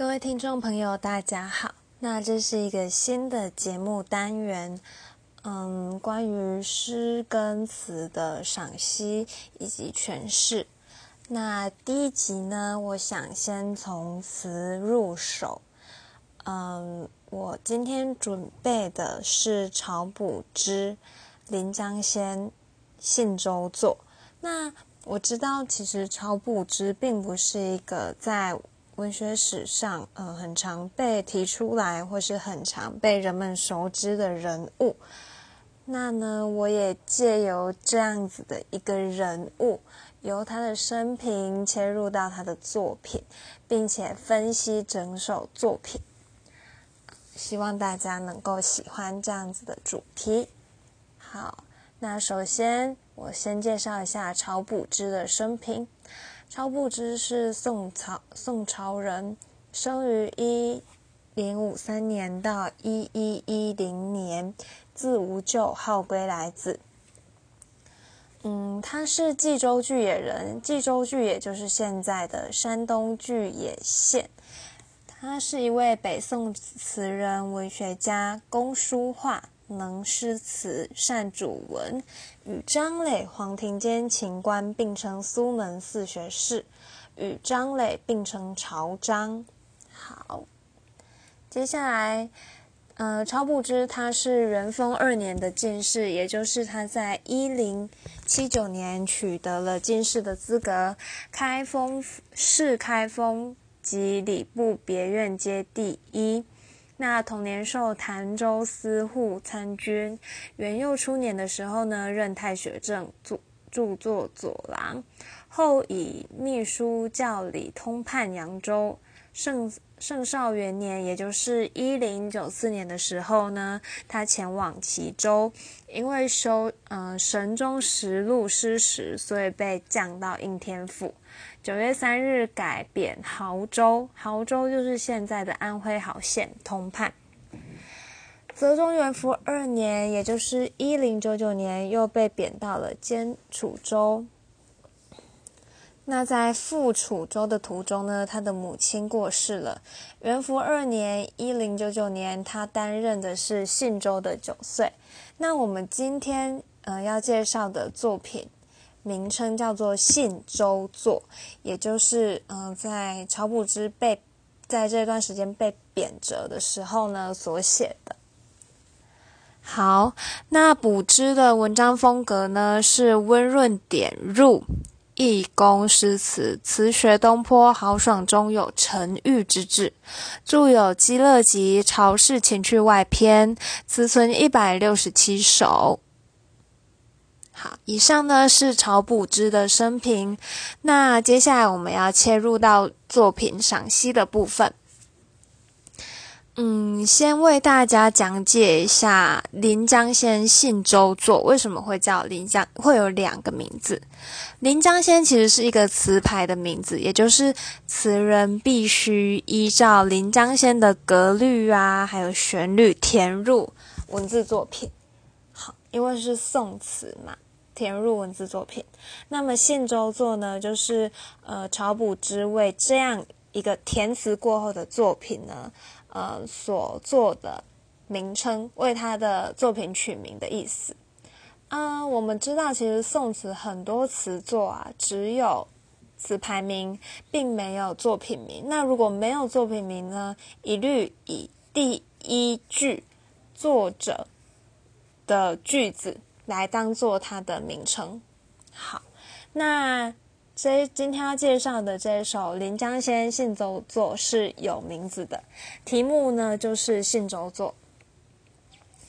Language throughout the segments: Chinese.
各位听众朋友，大家好。那这是一个新的节目单元，嗯，关于诗跟词的赏析以及诠释。那第一集呢，我想先从词入手。嗯，我今天准备的是曹补之《临江仙·信州作》。那我知道，其实曹补之并不是一个在文学史上，呃，很常被提出来，或是很常被人们熟知的人物。那呢，我也借由这样子的一个人物，由他的生平切入到他的作品，并且分析整首作品。希望大家能够喜欢这样子的主题。好，那首先我先介绍一下曹补之的生平。超不知是宋朝宋朝人，生于一零五三年到一一一零年，字无咎，号归来子。嗯，他是冀州巨野人，冀州巨野就是现在的山东巨野县。他是一位北宋词人、文学家，工书画，能诗词，善主文。与张磊、黄庭坚、秦观并称苏门四学士，与张磊并称朝张。好，接下来，呃，曹补之他是元丰二年的进士，也就是他在一零七九年取得了进士的资格，开封市开封及礼部别院皆第一。那同年授潭州司户参军，元佑初年的时候呢，任太学正，著著作左郎，后以秘书教理通判扬州。圣圣少元年，也就是一零九四年的时候呢，他前往齐州，因为修嗯神中实录失时，所以被降到应天府。九月三日改贬亳州，亳州就是现在的安徽亳县通判。泽中元符二年，也就是一零九九年，又被贬到了监楚州。那在赴楚州的途中呢，他的母亲过世了。元符二年，一零九九年，他担任的是信州的九岁。那我们今天呃要介绍的作品。名称叫做《信州作》，也就是嗯，在曹补之被在这段时间被贬谪的时候呢所写的。好，那补之的文章风格呢是温润点入，义工诗词，词学东坡豪爽中有沉郁之志。著有《积乐集》《朝氏情趣外篇》，词存一百六十七首。好，以上呢是朝补之的生平。那接下来我们要切入到作品赏析的部分。嗯，先为大家讲解一下《临江仙·信州作》为什么会叫临江，会有两个名字。《临江仙》其实是一个词牌的名字，也就是词人必须依照《临江仙》的格律啊，还有旋律填入文字作品。好，因为是宋词嘛。填入文字作品，那么信州作呢，就是呃朝补之为这样一个填词过后的作品呢，呃所做的名称，为他的作品取名的意思。嗯，我们知道其实宋词很多词作啊，只有词牌名，并没有作品名。那如果没有作品名呢，一律以第一句作者的句子。来当做它的名称。好，那所以今天要介绍的这首《临江仙·信州作》是有名字的，题目呢就是《信州作》。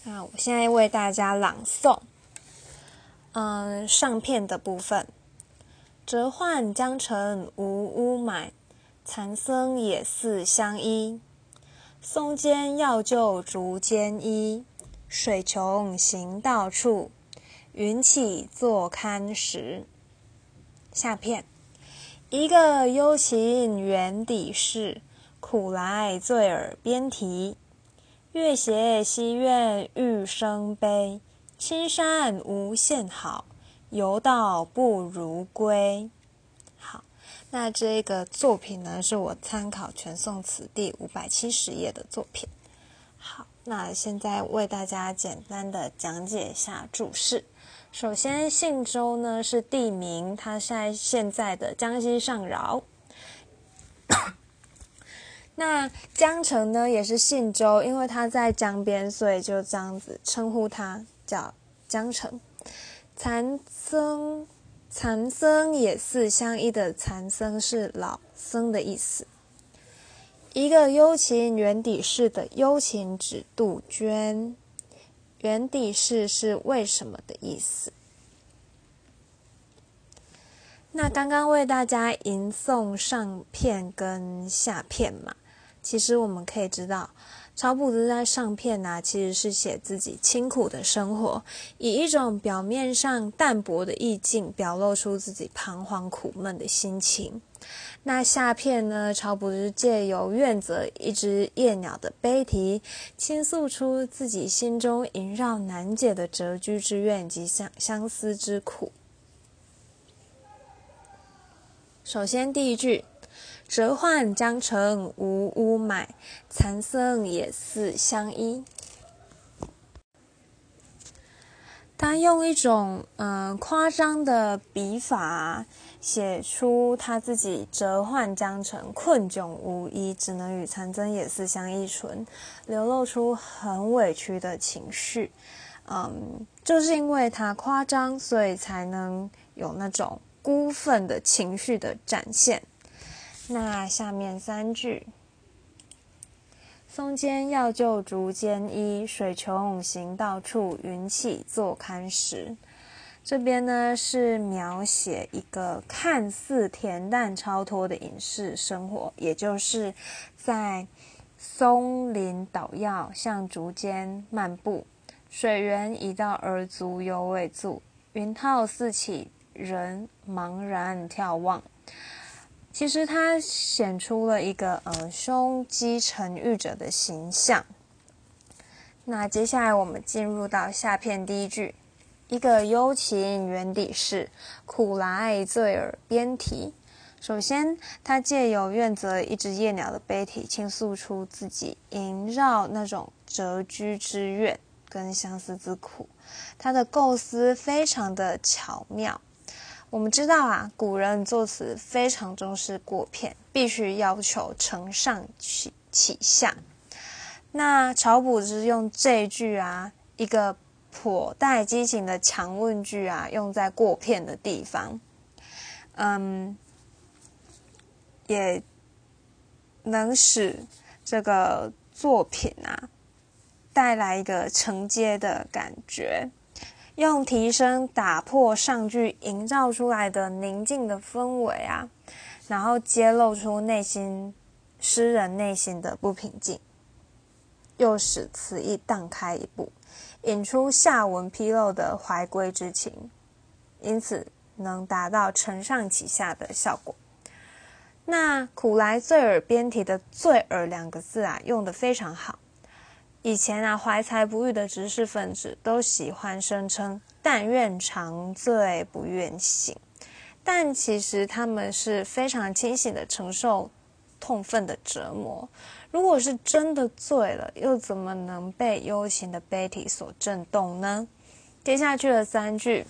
那我现在为大家朗诵。嗯，上片的部分：折换江城无污霾，残僧也似相依。松间要就竹间衣，水穷行到处。云起坐看时，下片一个幽情远底事，苦来醉耳边啼。月斜西苑玉生悲，青山无限好，游道不如归。好，那这个作品呢，是我参考全宋词第五百七十页的作品。那现在为大家简单的讲解一下注释。首先，信州呢是地名，它在现在的江西上饶。那江城呢也是信州，因为它在江边，所以就这样子称呼它叫江城。残僧。残僧也是相依的残僧是老僧的意思。一个幽情原底事的幽情指杜鹃，原底事是为什么的意思？那刚刚为大家吟诵上片跟下片嘛，其实我们可以知道。曹朴子在上片呢，其实是写自己清苦的生活，以一种表面上淡薄的意境，表露出自己彷徨苦闷的心情。那下片呢，曹朴子借由愿泽一只夜鸟的悲啼，倾诉出自己心中萦绕难解的谪居之怨及相相思之苦。首先第一句。折换江城无屋买，残僧也似相依。他用一种嗯夸张的笔法，写出他自己折换江城，困窘无依，只能与残僧也似相依存，流露出很委屈的情绪。嗯，就是因为他夸张，所以才能有那种孤愤的情绪的展现。那下面三句：松间要就竹间衣，水穷行到处，云起坐看时。这边呢是描写一个看似恬淡超脱的隐士生活，也就是在松林捣药，向竹间漫步，水源已到而足犹未足，云涛四起，人茫然眺望。其实他显出了一个呃胸肌沉郁者的形象。那接下来我们进入到下片第一句，一个幽情园底事，苦来醉耳边啼。首先，他借由怨泽一只夜鸟的悲啼，倾诉出自己萦绕那种谪居之怨跟相思之苦。他的构思非常的巧妙。我们知道啊，古人作词非常重视过片，必须要求承上启启下。那曹朴之用这句啊，一个颇带激情的强问句啊，用在过片的地方，嗯，也能使这个作品啊带来一个承接的感觉。用提升打破上句营造出来的宁静的氛围啊，然后揭露出内心诗人内心的不平静，又使词意荡开一步，引出下文披露的怀归之情，因此能达到承上启下的效果。那苦来醉耳边题的“醉耳”两个字啊，用的非常好。以前啊，怀才不遇的知识分子都喜欢声称“但愿长醉不愿醒”，但其实他们是非常清醒的承受痛愤的折磨。如果是真的醉了，又怎么能被幽情的悲体所震动呢？接下去的三句。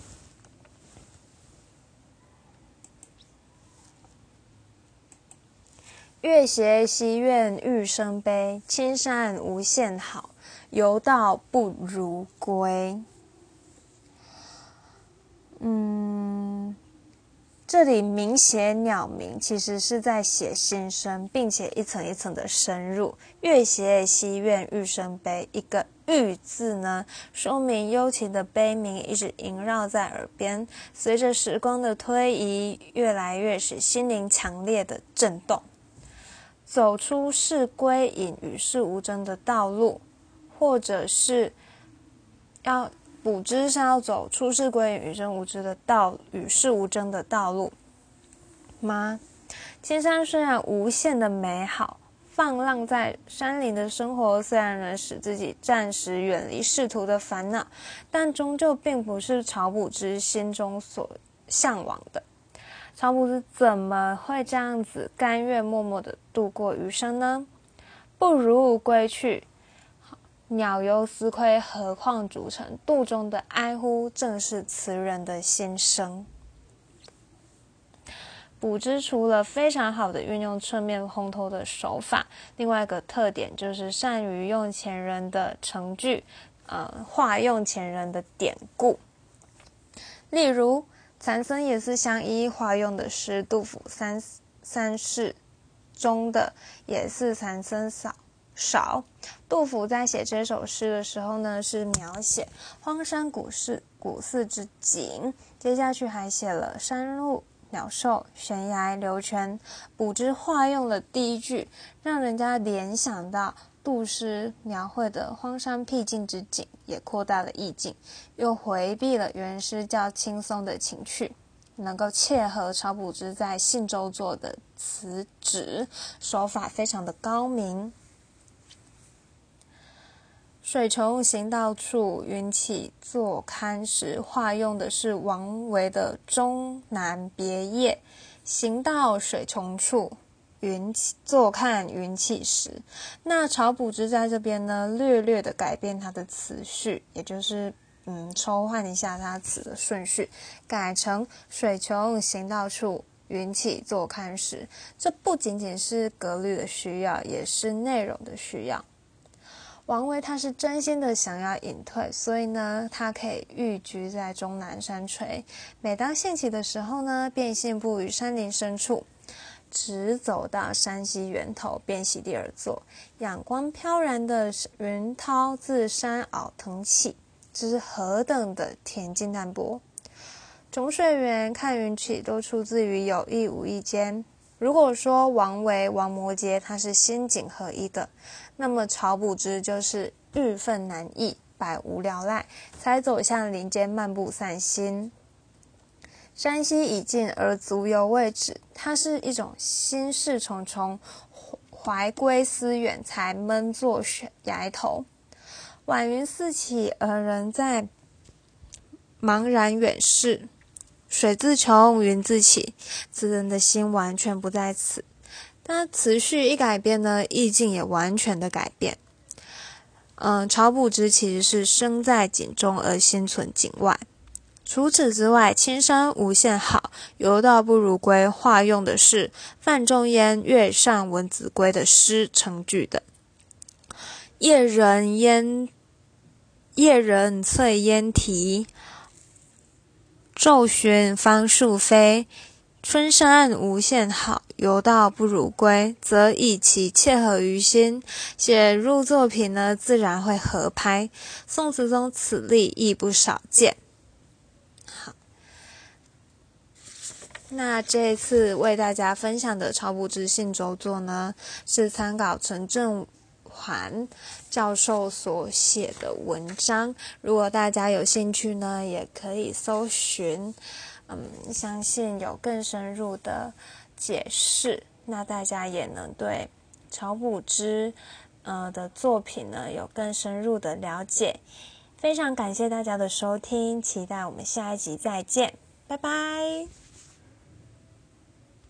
月斜西苑玉生悲，青山无限好，游道不如归。嗯，这里明写鸟鸣，其实是在写心声，并且一层一层的深入。月斜西苑玉生悲，一个“玉”字呢，说明幽情的悲鸣一直萦绕在耳边，随着时光的推移，越来越使心灵强烈的震动。走出是归隐与世无争的道路，或者是要补之是要走出世归隐与生无知的道与世无争的道路吗？青山虽然无限的美好，放浪在山林的生活虽然能使自己暂时远离仕途的烦恼，但终究并不是曹朴之心中所向往的。曹朴之怎么会这样子甘愿默默的度过余生呢？不如归去。鸟犹思亏，何况主成？肚中的哀呼，正是词人的心声。卜之除了非常好的运用侧面烘托的手法，另外一个特点就是善于用前人的成句，呃，化用前人的典故。例如，残僧也是相依化用的是杜甫三三世中的也是残僧少少。杜甫在写这首诗的时候呢，是描写荒山古寺古寺之景，接下去还写了山路。鸟兽、悬崖、流泉，卜之化用了第一句，让人家联想到杜诗描绘的荒山僻静之景，也扩大了意境，又回避了原诗较轻松的情趣，能够切合曹卜之在信州做的词旨，手法非常的高明。水穷行到处，云起坐看时。化用的是王维的《终南别业》，行到水穷处，云起坐看云起时。那朝补之在这边呢，略略的改变它的词序，也就是嗯，抽换一下它词的顺序，改成水穷行到处，云起坐看时。这不仅仅是格律的需要，也是内容的需要。王维他是真心的想要隐退，所以呢，他可以寓居在终南山陲。每当兴起的时候呢，便信步于山林深处，直走到山溪源头，便席地而坐。仰光飘然的云涛自山坳腾起，这是何等的恬静淡泊！种水源、看云起，都出自于有意无意间。如果说王维、王摩诘他是心景合一的。那么曹补之就是郁愤难抑，百无聊赖，才走向林间漫步散心。山溪已尽而足犹未止，它是一种心事重重、怀归思远，才闷坐崖头。晚云四起而人在茫然远视，水自穷，云自起，此人的心完全不在此。那词序一改变呢，意境也完全的改变。嗯，朝不知其实是身在井中而心存井外。除此之外，“青山无限好，游道不如归”化用的是范仲淹《月上闻子归》的诗成句的。夜人烟，夜人翠烟啼，骤寻芳树飞。春山无限好，游道不如归，则以其切合于心，写入作品呢，自然会合拍。宋词中此例亦不少见。那这次为大家分享的曹补之信周作呢，是参考陈正环教授所写的文章。如果大家有兴趣呢，也可以搜寻。嗯，相信有更深入的解释，那大家也能对曹补之呃的作品呢有更深入的了解。非常感谢大家的收听，期待我们下一集再见，拜拜。